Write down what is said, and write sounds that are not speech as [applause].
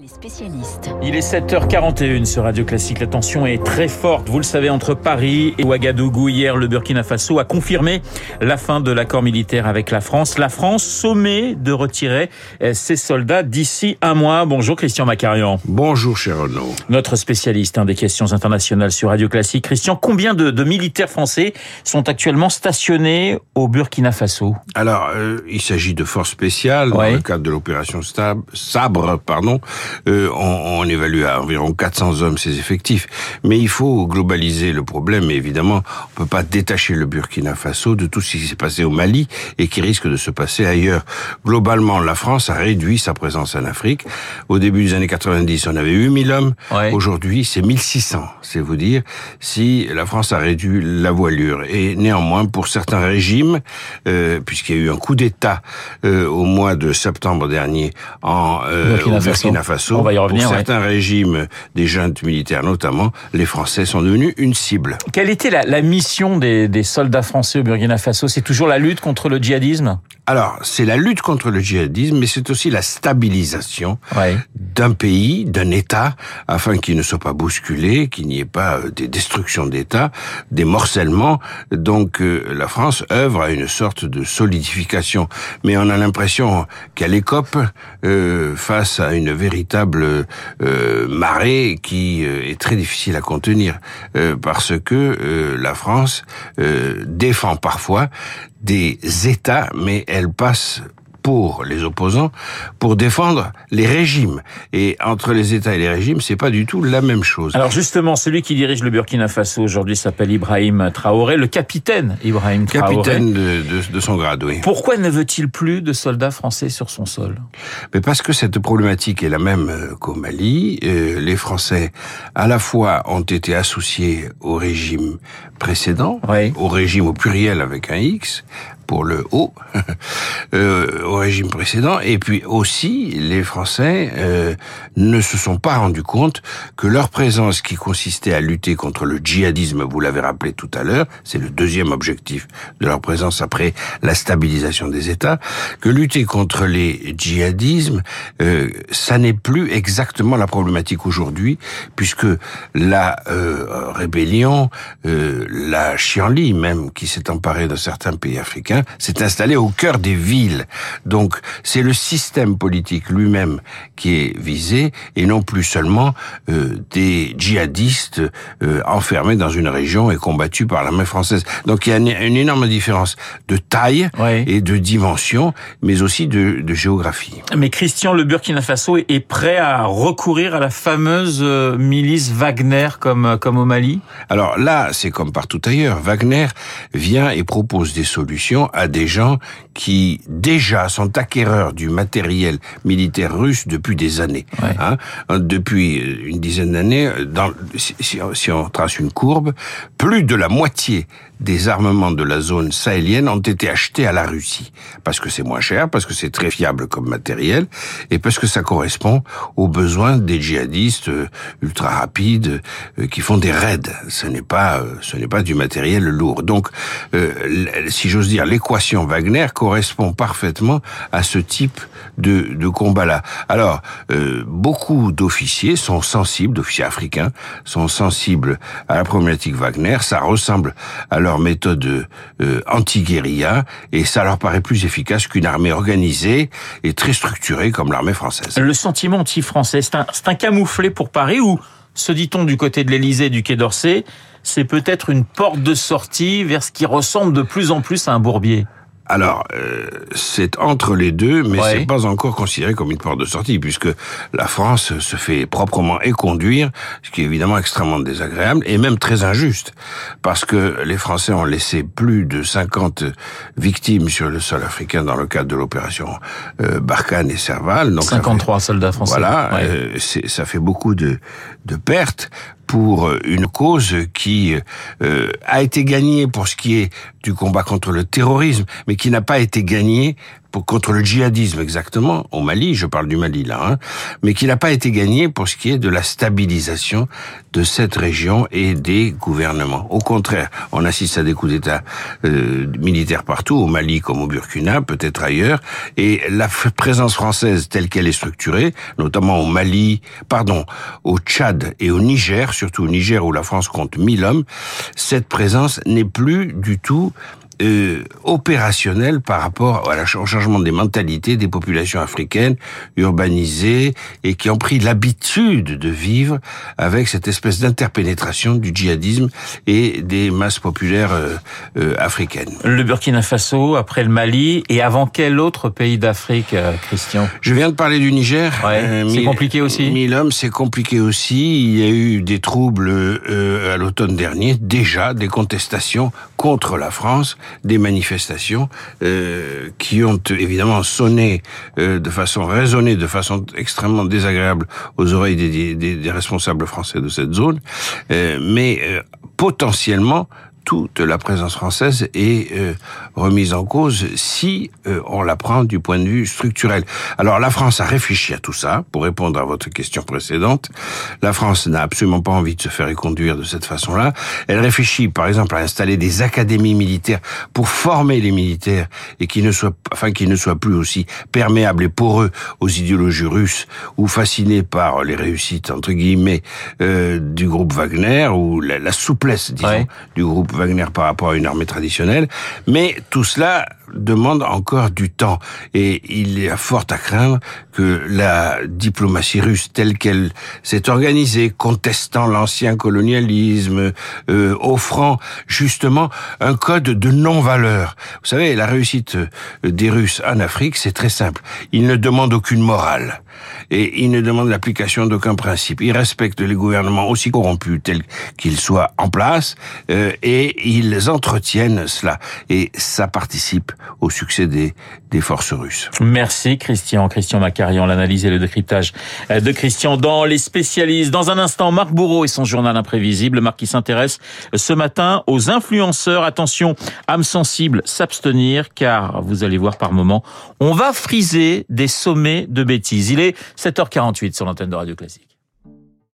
Les spécialistes. Il est 7h41 sur Radio Classique. La tension est très forte. Vous le savez, entre Paris et Ouagadougou. Hier, le Burkina Faso a confirmé la fin de l'accord militaire avec la France. La France sommet de retirer ses soldats d'ici un mois. Bonjour Christian Macarian. Bonjour cher Renaud. Notre spécialiste hein, des questions internationales sur Radio Classique. Christian, combien de, de militaires français sont actuellement stationnés au Burkina Faso? Alors, euh, il s'agit de forces spéciales Ouais. dans le cadre de l'opération Sabre, pardon. Euh, on, on évalue à environ 400 hommes ces effectifs. Mais il faut globaliser le problème. Et évidemment, on peut pas détacher le Burkina Faso de tout ce qui s'est passé au Mali et qui risque de se passer ailleurs. Globalement, la France a réduit sa présence en Afrique. Au début des années 90, on avait 8000 hommes. Ouais. Aujourd'hui, c'est 1600. C'est vous dire si la France a réduit la voilure. Et néanmoins, pour certains régimes, euh, puisqu'il y a eu un coup d'État euh, au mois de septembre dernier en euh, Burkina Faso. Burkina Faso, On va y revenir, pour ouais. certains régimes des juntes militaires notamment, les Français sont devenus une cible. Quelle était la, la mission des, des soldats français au Burkina Faso? C'est toujours la lutte contre le djihadisme? Alors, c'est la lutte contre le djihadisme, mais c'est aussi la stabilisation Ouais. d'un pays, d'un État, afin qu'il ne soit pas bousculé, qu'il n'y ait pas euh, des destructions d'État, des morcellements. Donc euh, la France œuvre à une sorte de solidification. Mais on a l'impression qu'elle écope euh, face à une véritable euh, marée qui euh, est très difficile à contenir, euh, parce que la France défend parfois des États, mais elle passe pour les opposants, pour défendre les régimes. Et entre les États et les régimes, c'est pas du tout la même chose. Alors justement, celui qui dirige le Burkina Faso aujourd'hui s'appelle Ibrahim Traoré, le capitaine Ibrahim Traoré. Capitaine de, de, de son grade, oui. Pourquoi ne veut-il plus de soldats français sur son sol? Mais parce que cette problématique est la même euh, qu'au Mali, euh, les Français, à la fois, ont été associés au régime précédent, Oui. au régime au pluriel avec un X, pour le haut, [laughs] euh, au régime précédent, et puis aussi les Français euh, ne se sont pas rendus compte que leur présence qui consistait à lutter contre le djihadisme, vous l'avez rappelé tout à l'heure, c'est le deuxième objectif de leur présence après la stabilisation des États, que lutter contre les djihadismes, euh, ça n'est plus exactement la problématique aujourd'hui, puisque la euh, rébellion, euh, la chienlit même, qui s'est emparée de certains pays africains, s'est installée au cœur des villes. Donc c'est le système politique lui-même qui est visé, et non plus seulement euh, des djihadistes euh, enfermés dans une région et combattus par l'armée française. Donc il y a une, une énorme différence de taille et de dimension, mais aussi de, de géographie. Mais Christian, le Burkina Faso est- prêt à recourir à la fameuse euh, milice Wagner comme, comme au Mali? Alors là, c'est comme partout ailleurs. Wagner vient et propose des solutions à des gens qui déjà sont acquéreurs du matériel militaire russe depuis des années. Ouais. Hein. Depuis une dizaine d'années, si- si on trace une courbe, plus de la moitié des armements de la zone sahélienne ont été achetés à la Russie. Parce que c'est moins cher, parce que c'est très fiable comme matériel, et parce que ça correspond aux besoins des djihadistes euh, ultra rapides euh, qui font des raids. Ce n'est pas, euh, ce n'est pas du matériel lourd. Donc, euh, si j'ose dire, l'équation Wagner correspond parfaitement à ce type de, de combat-là. Alors, euh, beaucoup d'officiers sont sensibles, d'officiers africains, sont sensibles à la problématique Wagner. Ça ressemble à leur méthode euh, anti-guérilla et ça leur paraît plus efficace qu'une armée organisée et très structurée comme l'armée française. Le sentiment anti-français, c'est un, un camouflet pour Paris ou, se dit-on du côté de l'Élysée du Quai d'Orsay, c'est peut-être une porte de sortie vers ce qui ressemble de plus en plus à un bourbier? Alors, euh, c'est entre les deux, mais Ouais. c'est pas encore considéré comme une porte de sortie, puisque la France se fait proprement éconduire, ce qui est évidemment extrêmement désagréable et même très injuste, parce que les Français ont laissé plus de 50 victimes sur le sol africain dans le cadre de l'opération euh, Barkhane et Serval. Donc ça fait- 53 soldats français. voilà, Ouais. euh, ça fait beaucoup de, de pertes pour une cause qui euh, a été gagnée pour ce qui est du combat contre le terrorisme, mais qui n'a pas été gagnée contre le djihadisme exactement, au Mali, je parle du Mali là, hein, mais qui n'a pas été gagné pour ce qui est de la stabilisation de cette région et des gouvernements. Au contraire, on assiste à des coups d'État euh, militaires partout, au Mali comme au Burkina, peut-être ailleurs, et la présence française telle qu'elle est structurée, notamment au Mali, pardon, au Tchad et au Niger, surtout au Niger où la France compte 1000 hommes, cette présence n'est plus du tout euh, opérationnel par rapport au changement des mentalités des populations africaines urbanisées et qui ont pris l'habitude de vivre avec cette espèce d'interpénétration du djihadisme et des masses populaires euh, euh, africaines. Le Burkina Faso, après le Mali, et avant quel autre pays d'Afrique, Christian? Je viens de parler du Niger. Ouais, c'est compliqué aussi. Milom, c'est compliqué aussi. Il y a eu des troubles à l'automne dernier, déjà des contestations contre la France des manifestations euh, qui ont évidemment sonné euh, de façon raisonnée, de façon extrêmement désagréable aux oreilles des, des, des responsables français de cette zone, euh, mais euh, potentiellement toute la présence française est euh, remise en cause si euh, on la prend du point de vue structurel. Alors la France a réfléchi à tout ça pour répondre à votre question précédente. La France n'a absolument pas envie de se faire conduire de cette façon-là. Elle réfléchit par exemple à installer des académies militaires pour former les militaires et qui ne soient enfin qui ne soient plus aussi perméables et poreux aux idéologies russes ou fascinés par les réussites entre guillemets euh, du groupe Wagner ou la, la souplesse disons du groupe Wagner par rapport à une armée traditionnelle, mais tout cela demande encore du temps et il est fort à craindre que la diplomatie russe telle qu'elle s'est organisée, contestant l'ancien colonialisme, euh, offrant justement un code de non-valeur. Vous savez, la réussite des Russes en Afrique, c'est très simple. Ils ne demandent aucune morale et ils ne demandent l'application d'aucun principe. Ils respectent les gouvernements aussi corrompus tels qu'ils soient en place euh, et ils entretiennent cela et ça participe au succès des, des forces russes. Merci Christian. Christian Macarian, l'analyse et le décryptage de Christian dans les spécialistes. Dans un instant, Marc Bourreau et son journal imprévisible. Marc qui s'intéresse ce matin aux influenceurs. Attention, âme sensible, s'abstenir car vous allez voir par moment, on va friser des sommets de bêtises. Il est 7h48 sur l'antenne de Radio Classique.